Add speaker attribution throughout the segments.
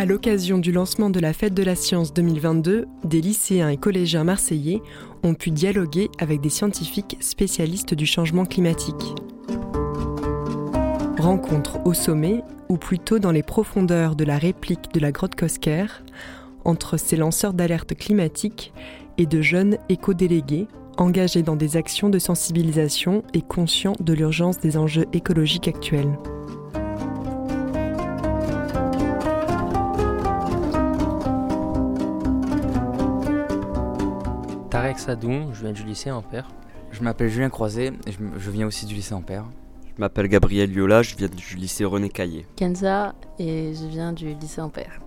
Speaker 1: À l'occasion du lancement de la Fête de la Science 2022, des lycéens et collégiens marseillais ont pu dialoguer avec des scientifiques spécialistes du changement climatique. Rencontre au sommet, ou plutôt dans les profondeurs de la réplique de la grotte Cosquer, entre ces lanceurs d'alerte climatique et de jeunes éco-délégués engagés dans des actions de sensibilisation et conscients de l'urgence des enjeux écologiques actuels.
Speaker 2: Je viens du lycée Ampère.
Speaker 3: Je m'appelle Julien Croiset et je, viens aussi du lycée Ampère.
Speaker 4: Je m'appelle Gabriel Liola, je viens du lycée René Caillé.
Speaker 5: Kenza et je viens du lycée Ampère.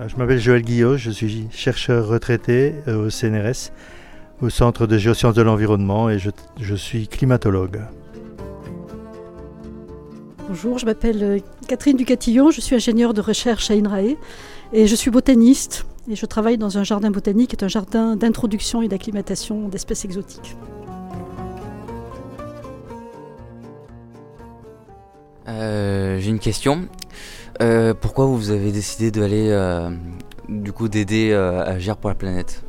Speaker 6: Euh, je m'appelle Joël Guillot, je suis chercheur retraité euh, au CNRS, au Centre de géosciences de l'environnement et je, suis climatologue.
Speaker 7: Bonjour, je m'appelle euh, Catherine Ducatillon, je suis ingénieure de recherche à INRAE et je suis botaniste et je travaille dans un jardin botanique qui est un jardin d'introduction et d'acclimatation d'espèces exotiques.
Speaker 3: J'ai une question. Euh, pourquoi vous avez décidé d'aller, euh, du coup, d'aider euh, à agir pour la planète?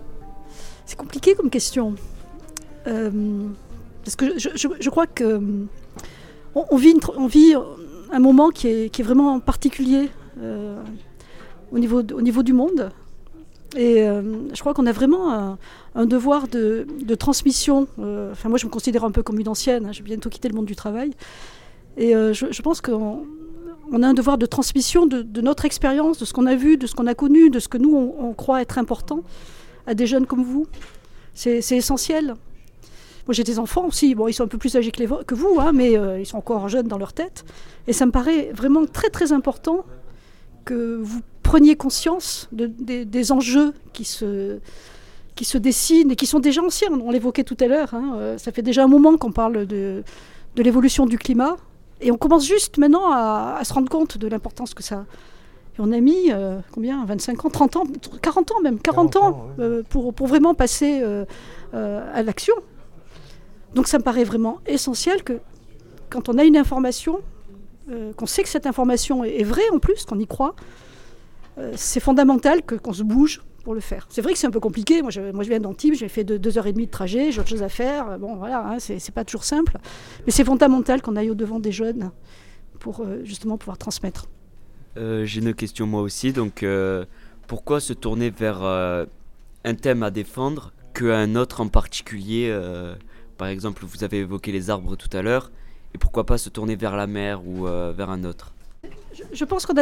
Speaker 7: C'est compliqué comme question. parce que je, crois que on, vit, on, vit, un moment qui est, qui est vraiment particulier au, niveau, au niveau du monde. Et je crois qu'on a vraiment un, devoir de, transmission. enfin, moi, je me considère un peu comme une ancienne. Hein, J'ai bientôt quitté le monde du travail. Et je, pense qu'on on a un devoir de transmission de, notre expérience, de ce qu'on a vu, de ce qu'on a connu, de ce que nous, on, croit être important à des jeunes comme vous. C'est essentiel. Moi, j'ai des enfants aussi. Bon, ils sont un peu plus âgés que, vous, hein, mais euh, ils sont encore jeunes dans leur tête. Et ça me paraît vraiment très, très important que vous preniez conscience des enjeux qui se, qui se dessinent et qui sont déjà anciens. On l'évoquait tout à l'heure. Hein. Euh, ça fait déjà un moment qu'on parle de, de l'évolution du climat. Et on commence juste maintenant à, se rendre compte de l'importance que ça a. Et on a mis euh, combien 25 ans, 30 ans, 40 ans même, 40, ans euh, pour, pour, vraiment passer euh, à l'action. Donc ça me paraît vraiment essentiel que quand on a une information, qu'on sait que cette information est, vraie en plus, qu'on y croit, c'est fondamental qu'on se bouge, pour le faire. C'est vrai que c'est un peu compliqué. Moi, je, moi, je viens d'Antibes, j'ai fait deux heures et demie de trajet, j'ai autre chose à faire. Bon, voilà, hein, c'est pas toujours simple. Mais c'est fondamental qu'on aille au-devant des jeunes pour euh, justement pouvoir transmettre.
Speaker 4: Euh, j'ai une question moi aussi. Donc, euh, pourquoi se tourner vers un thème à défendre qu'un autre en particulier Par exemple, vous avez évoqué les arbres tout à l'heure. Et pourquoi pas se tourner vers la mer ou vers un autre?
Speaker 7: Je, pense qu'on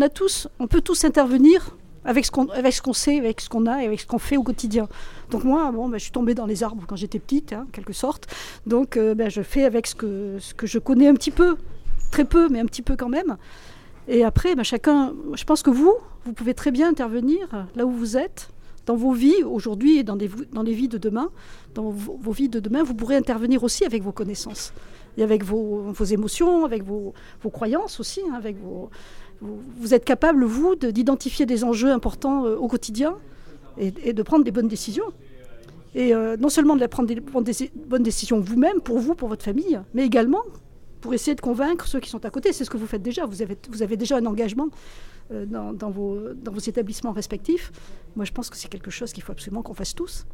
Speaker 7: a, tous, on peut tous intervenir avec ce qu'on qu'on sait, avec ce qu'on a et avec ce qu'on fait au quotidien. Donc moi, bon, ben, je suis tombée dans les arbres quand j'étais petite, hein, en quelque sorte. Donc euh, ben, je fais avec ce que, ce que je connais un petit peu, très peu, mais un petit peu quand même. Et après, ben, chacun, je pense que vous, vous pouvez très bien intervenir là où vous êtes, dans vos vies aujourd'hui et dans, dans les vies de demain. Dans vos, vies de demain, vous pourrez intervenir aussi avec vos connaissances et avec vos, vos émotions, avec vos, vos croyances aussi, hein, avec vos, vous, êtes capable, vous, d'identifier des enjeux importants euh, au quotidien et, de prendre des bonnes décisions. Et euh, non seulement de prendre des, bonnes décisions vous-même, pour vous, pour votre famille, mais également pour essayer de convaincre ceux qui sont à côté. C'est ce que vous faites déjà. Vous avez, vous avez déjà un engagement euh, dans, vos, dans vos établissements respectifs. Moi, je pense que c'est quelque chose qu'il faut absolument qu'on fasse tous.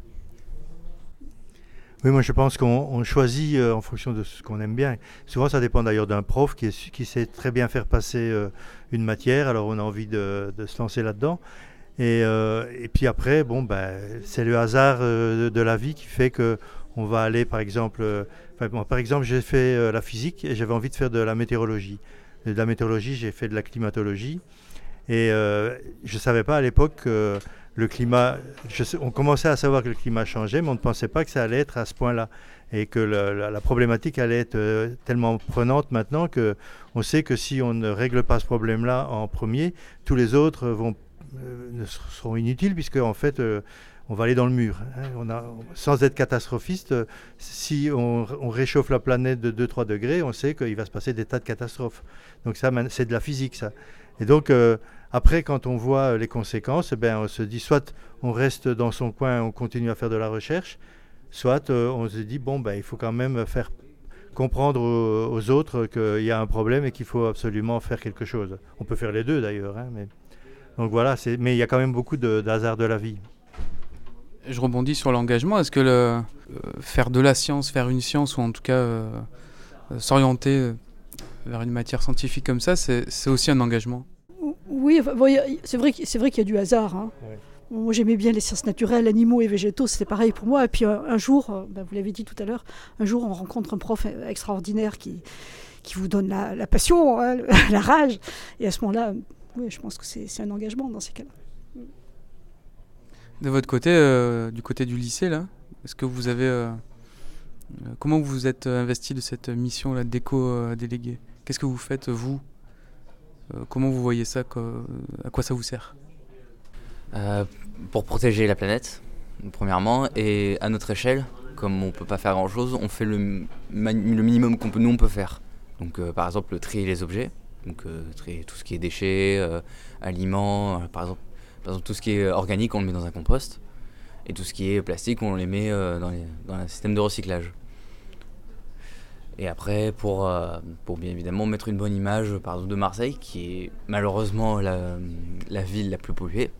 Speaker 6: Oui, moi je pense qu'on choisit euh, en fonction de ce qu'on aime bien. Souvent ça dépend d'ailleurs d'un prof qui, sait très bien faire passer euh, une matière, alors on a envie de, se lancer là-dedans. Et, euh, puis après, bon, ben, c'est le hasard de, la vie qui fait que on va aller, par exemple, par exemple, j'ai fait la physique et j'avais envie de faire de la météorologie. De la météorologie, j'ai fait de la climatologie. Et je ne savais pas à l'époque le climat, on commençait à savoir que le climat changeait, mais on ne pensait pas que ça allait être à ce point-là. Et que la, problématique allait être euh, tellement prenante maintenant que on sait que si on ne règle pas ce problème-là en premier, tous les autres euh, seront inutiles, puisque en fait, euh, on va aller dans le mur. Hein. On sans être catastrophiste, si on, réchauffe la planète de 2-3 degrés, on sait qu'il va se passer des tas de catastrophes. Donc ça, c'est de la physique, ça. Et donc, après, quand on voit euh, les conséquences, eh ben, on se dit soit on reste dans son coin, on continue à faire de la recherche, soit euh, on se dit bon, ben, il faut quand même faire comprendre aux, autres qu'il y a un problème et qu'il faut absolument faire quelque chose. On peut faire les deux d'ailleurs. Hein, mais... Donc voilà, mais il y a quand même beaucoup d'hasard de, de, la vie.
Speaker 8: Je rebondis sur l'engagement. Est-ce que euh, faire de la science, faire une science, ou en tout cas euh, s'orienter vers une matière scientifique comme ça, c'est aussi un engagement
Speaker 7: Oui, c'est vrai, vrai qu'il y a du hasard. Hein. Moi, j'aimais bien les sciences naturelles, animaux et végétaux, c'était pareil pour moi. Et puis un, jour, euh, ben, vous l'avez dit tout à l'heure, un jour, on rencontre un prof extraordinaire qui, qui vous donne la, passion, hein, la rage. Et à ce moment-là, oui, je pense que c'est un engagement dans ces cas-là.
Speaker 8: De votre côté, euh, du côté du lycée, là, est-ce que vous avez. Euh, comment vous vous êtes investi de cette mission-là d'éco-délégué Qu'est-ce que vous faites, vous? Comment vous voyez ça? À quoi ça vous sert?
Speaker 3: Euh, pour protéger la planète, premièrement, et à notre échelle, comme on peut pas faire grand chose, on fait le, le minimum qu'on peut, nous on peut faire. Donc euh, par exemple trier les objets, donc euh, trier tout ce qui est déchets, aliments, par exemple, tout ce qui est organique on le met dans un compost, et tout ce qui est plastique on les met dans, dans un système de recyclage. Et après, pour, pour bien évidemment mettre une bonne image par exemple, de Marseille, qui est malheureusement la, ville la plus polluée,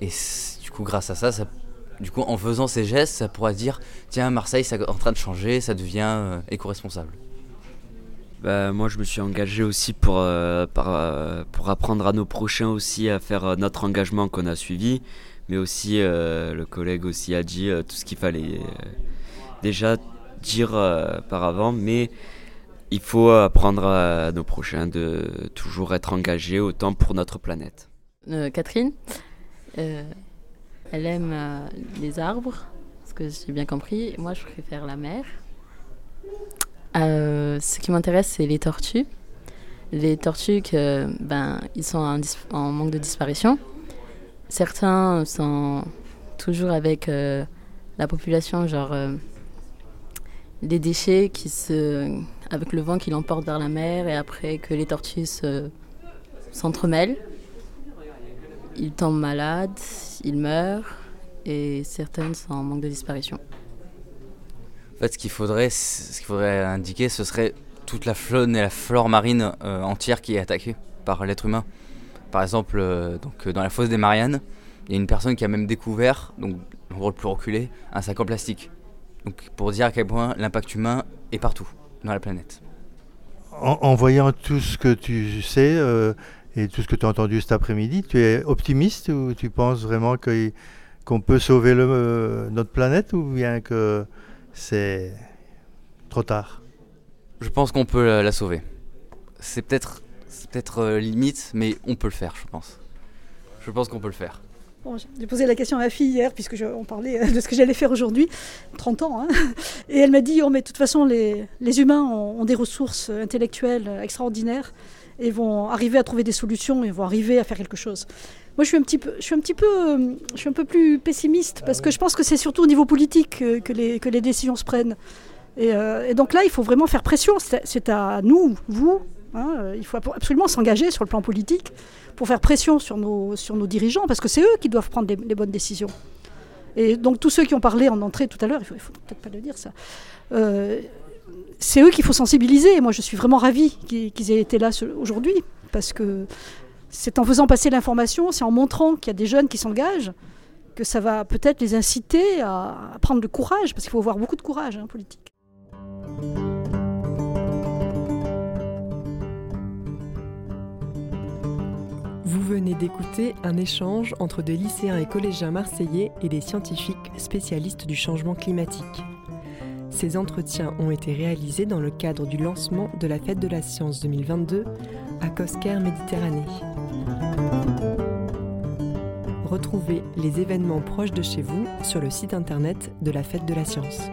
Speaker 3: et du coup, grâce à ça, ça, du coup, en faisant ces gestes, ça pourra dire tiens, Marseille, c'est en train de changer, ça devient euh, éco-responsable.
Speaker 4: Bah, moi, je me suis engagé aussi pour, euh, euh, pour apprendre à nos prochains aussi à faire notre engagement qu'on a suivi, mais aussi le collègue aussi a dit tout ce qu'il fallait déjà dire par avant, mais il faut apprendre à nos prochains de toujours être engagés autant pour notre planète.
Speaker 5: Catherine, euh, elle aime euh, les arbres, ce que j'ai bien compris. Moi, je préfère la mer. Euh, ce qui m'intéresse, c'est les tortues. Les tortues, ben, ils sont en, manque de disparition. Certains sont toujours avec la population, genre des déchets qui se, avec le vent qui l'emporte vers la mer et après que les tortues s'entremêlent ils tombent malades, ils meurent et certaines sont en manque de disparition.
Speaker 3: En fait, ce qu'il faudrait, ce faudrait indiquer, ce serait toute la faune et la flore marine euh, entière qui est attaquée par l'être humain. Par exemple, euh, donc, euh, dans la fosse des Mariannes, il y a une personne qui a même découvert, donc le plus reculé, un sac en plastique. Donc pour dire à quel point l'impact humain est partout dans la planète.
Speaker 6: En, en voyant tout ce que tu sais, et tout ce que tu as entendu cet après-midi, tu es optimiste ou tu penses vraiment qu'on peut sauver le, euh, notre planète ou bien que c'est trop tard?
Speaker 3: Je pense qu'on peut la, sauver. C'est peut-être peut-être euh, limite, mais on peut le faire, je pense. Je pense qu'on peut le faire.
Speaker 7: J'ai posé la question à ma fille hier, puisque on parlait euh, de ce que j'allais faire aujourd'hui, 30 ans, hein. et elle m'a dit, oh mais de toute façon, les, les humains ont, des ressources intellectuelles extraordinaires, et vont arriver à trouver des solutions et vont arriver à faire quelque chose. Moi, je suis un petit peu, je suis un petit peu, euh, je suis un peu plus pessimiste parce que je pense que c'est surtout au niveau politique que, les, que les décisions se prennent. Euh, et, donc là, il faut vraiment faire pression. C'est à nous, vous. Hein, il faut absolument s'engager sur le plan politique pour faire pression sur nos, sur nos dirigeants parce que c'est eux qui doivent prendre les, bonnes décisions. Et donc tous ceux qui ont parlé en entrée tout à l'heure, il faut, faut peut-être pas le dire ça. Euh, c'est eux qu'il faut sensibiliser. Moi, je suis vraiment ravie qu'ils aient été là aujourd'hui, parce que c'est en faisant passer l'information, c'est en montrant qu'il y a des jeunes qui s'engagent, que ça va peut-être les inciter à, prendre le courage, parce qu'il faut avoir beaucoup de courage hein, politique.
Speaker 1: Venez d'écouter un échange entre des lycéens et collégiens marseillais et des scientifiques spécialistes du changement climatique. Ces entretiens ont été réalisés dans le cadre du lancement de la Fête de la Science 2022 à Cosquer Méditerranée. Retrouvez les événements proches de chez vous sur le site internet de la Fête de la Science.